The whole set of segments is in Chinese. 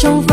João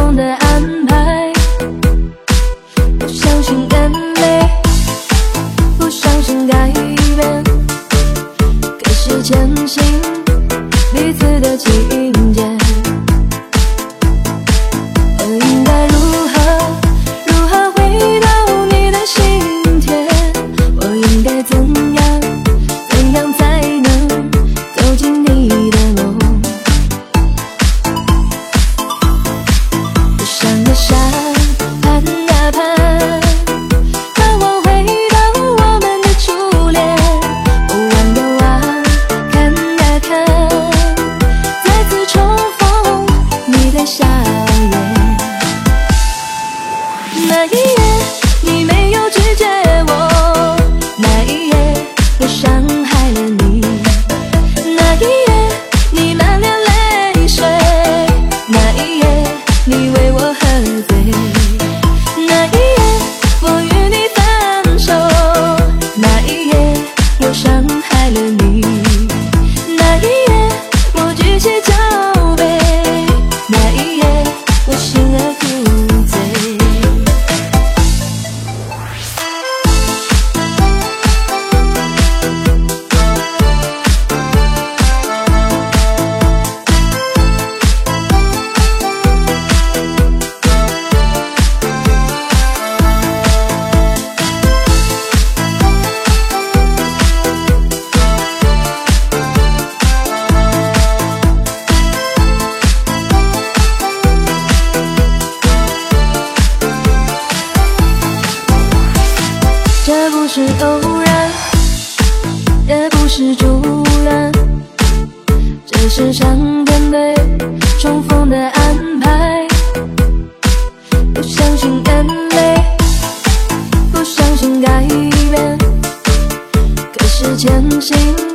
是上天对重逢的安排，不相信眼泪，不相信改变，可是前行。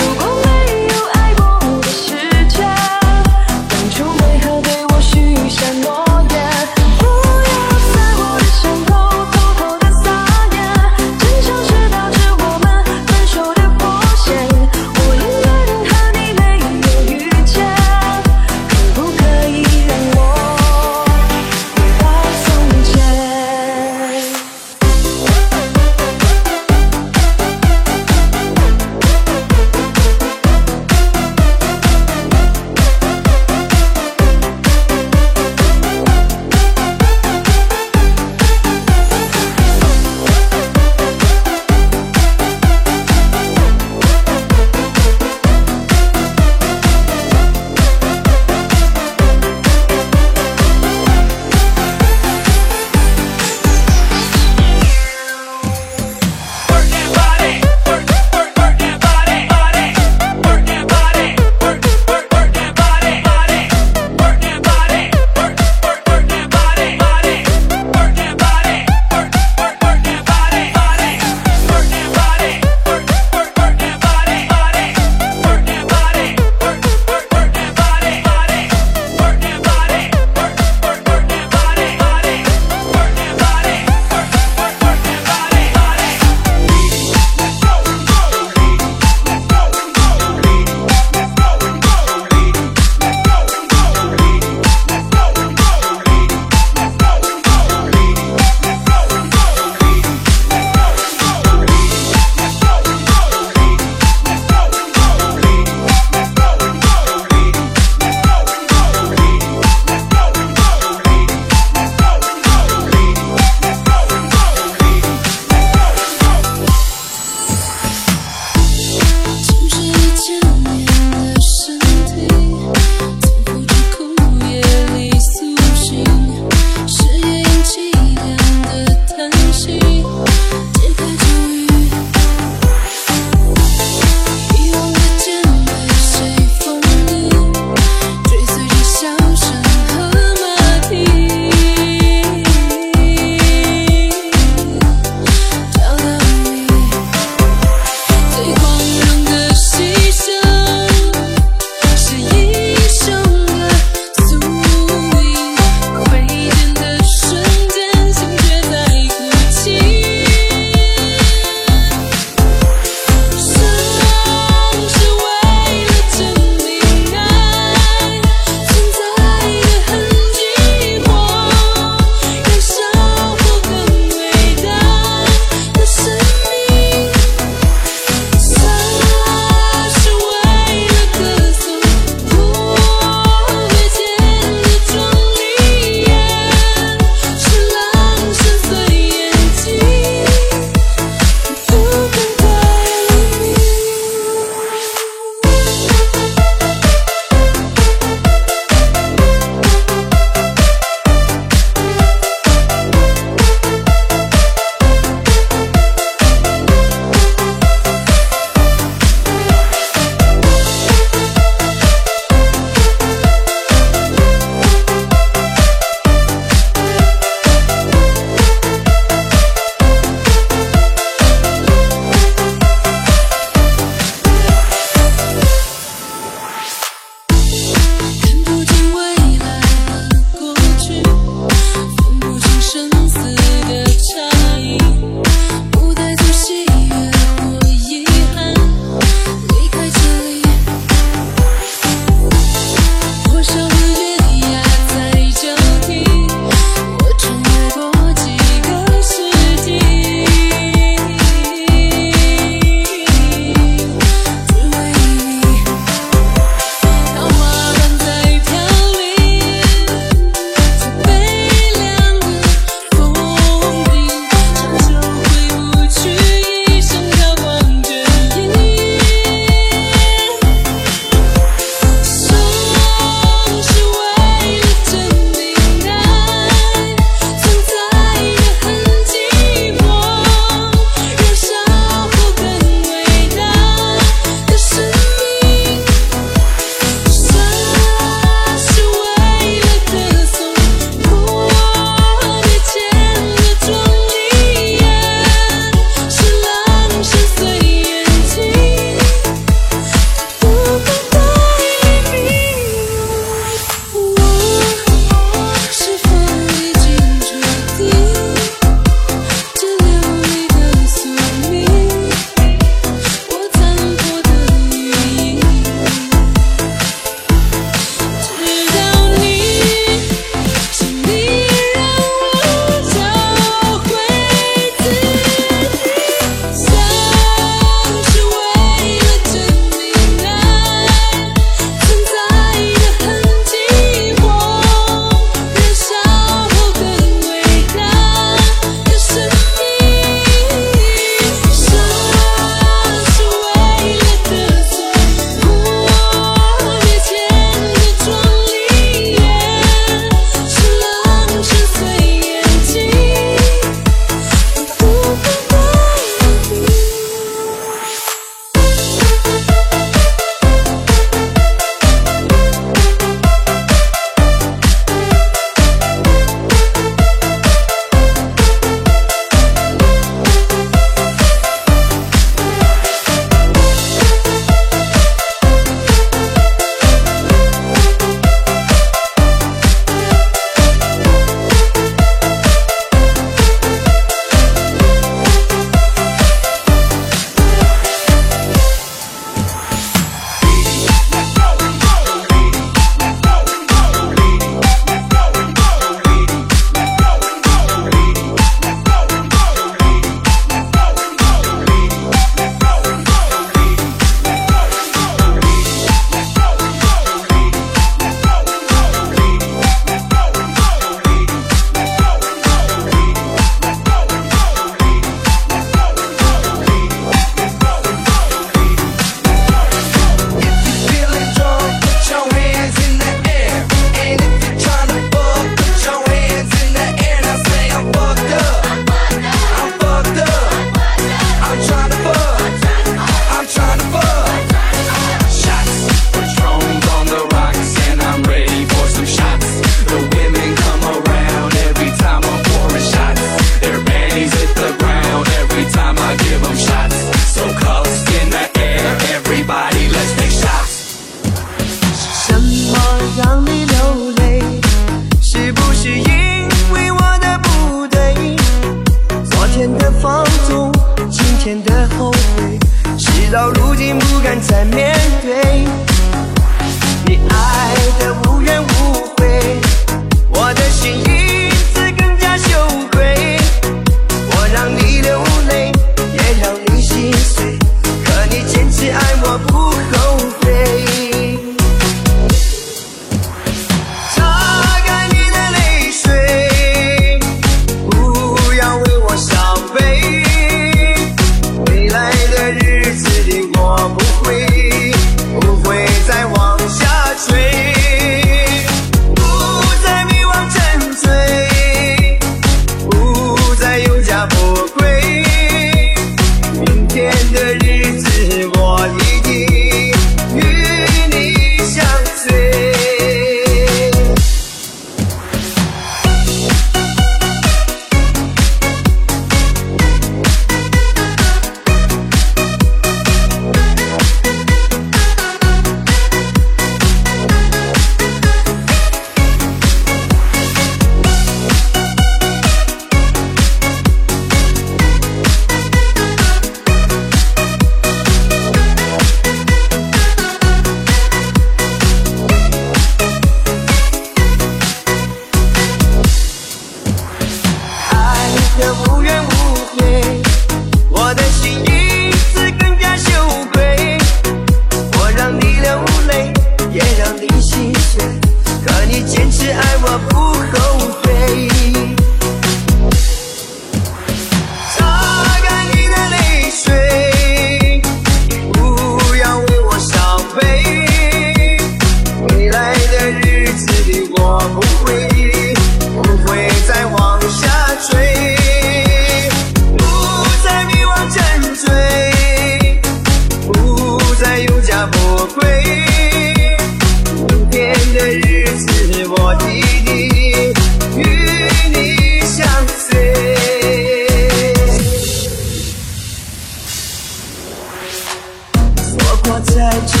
touch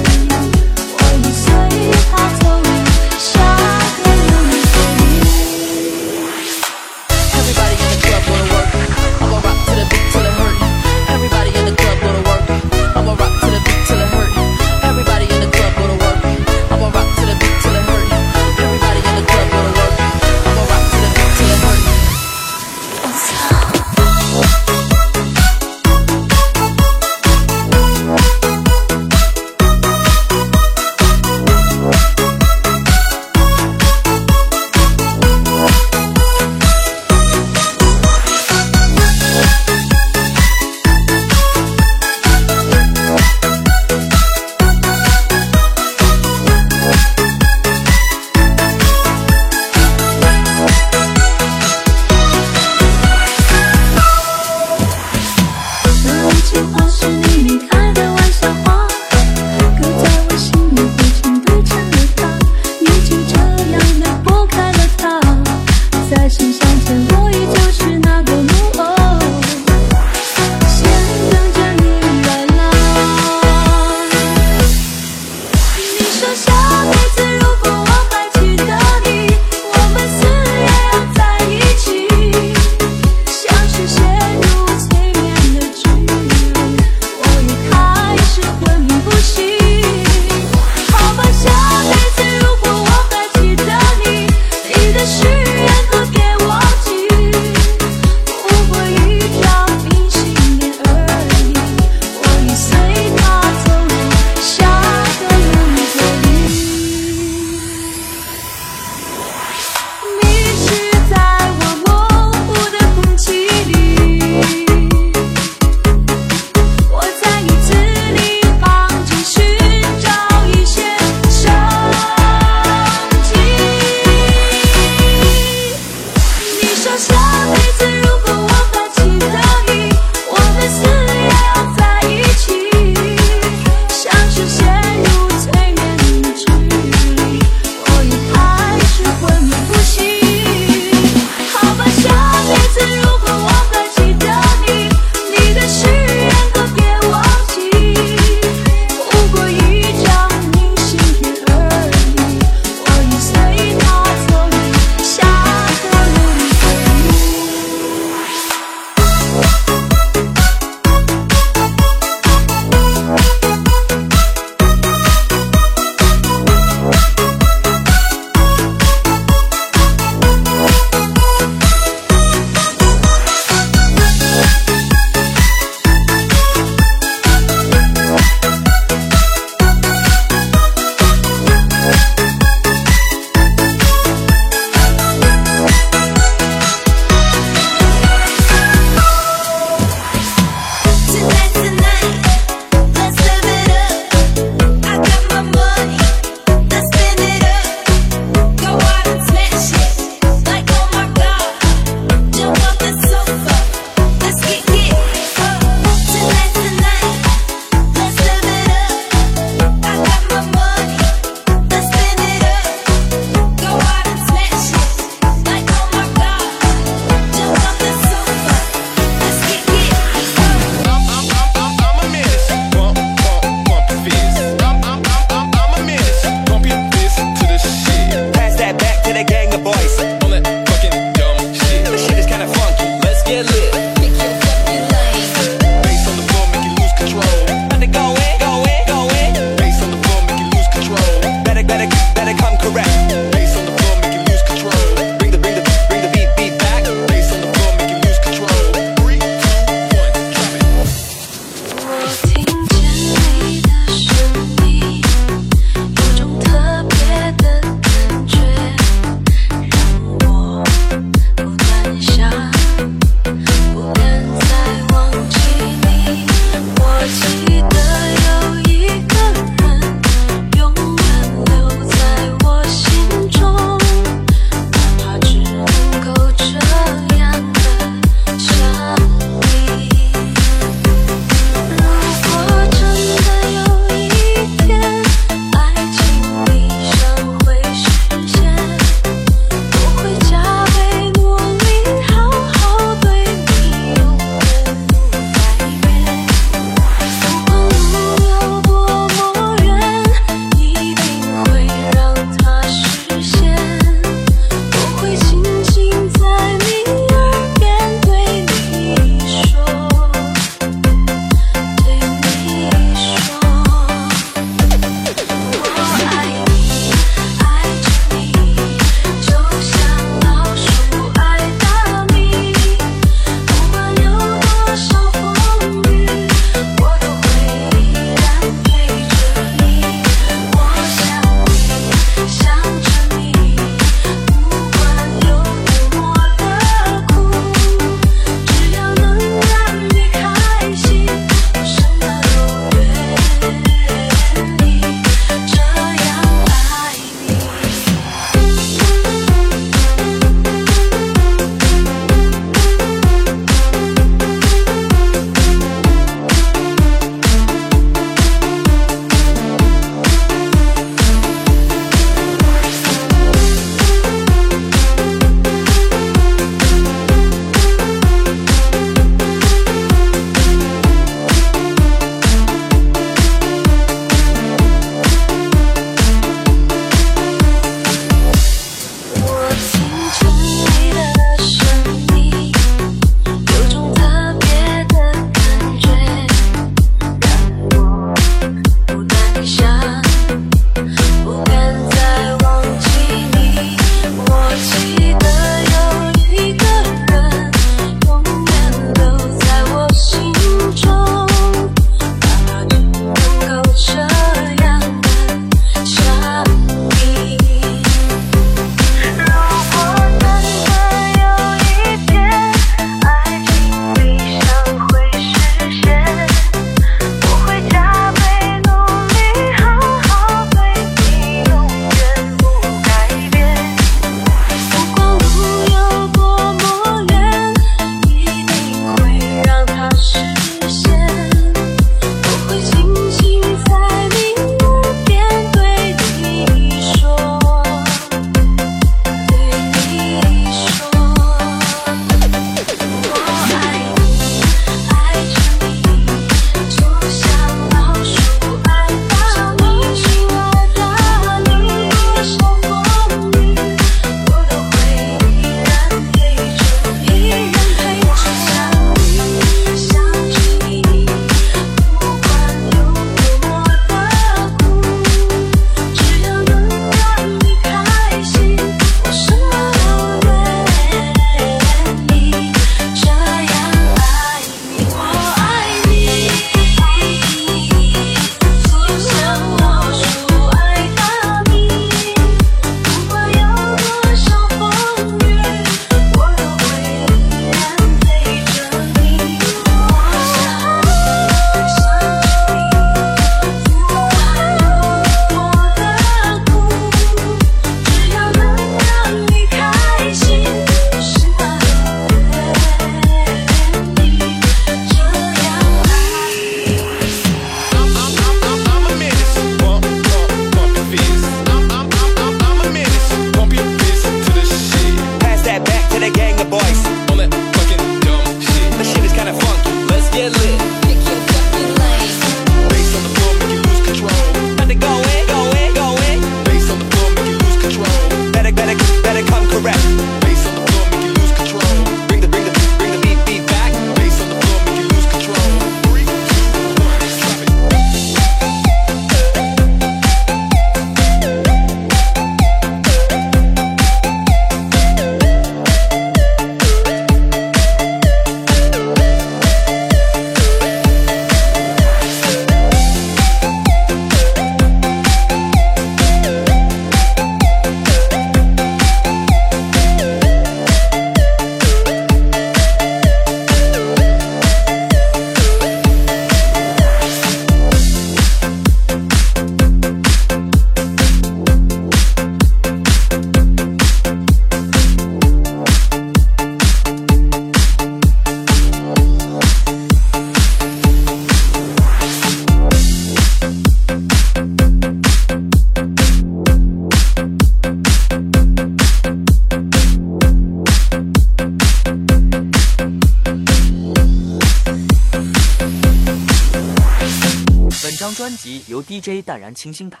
J 淡然清新打。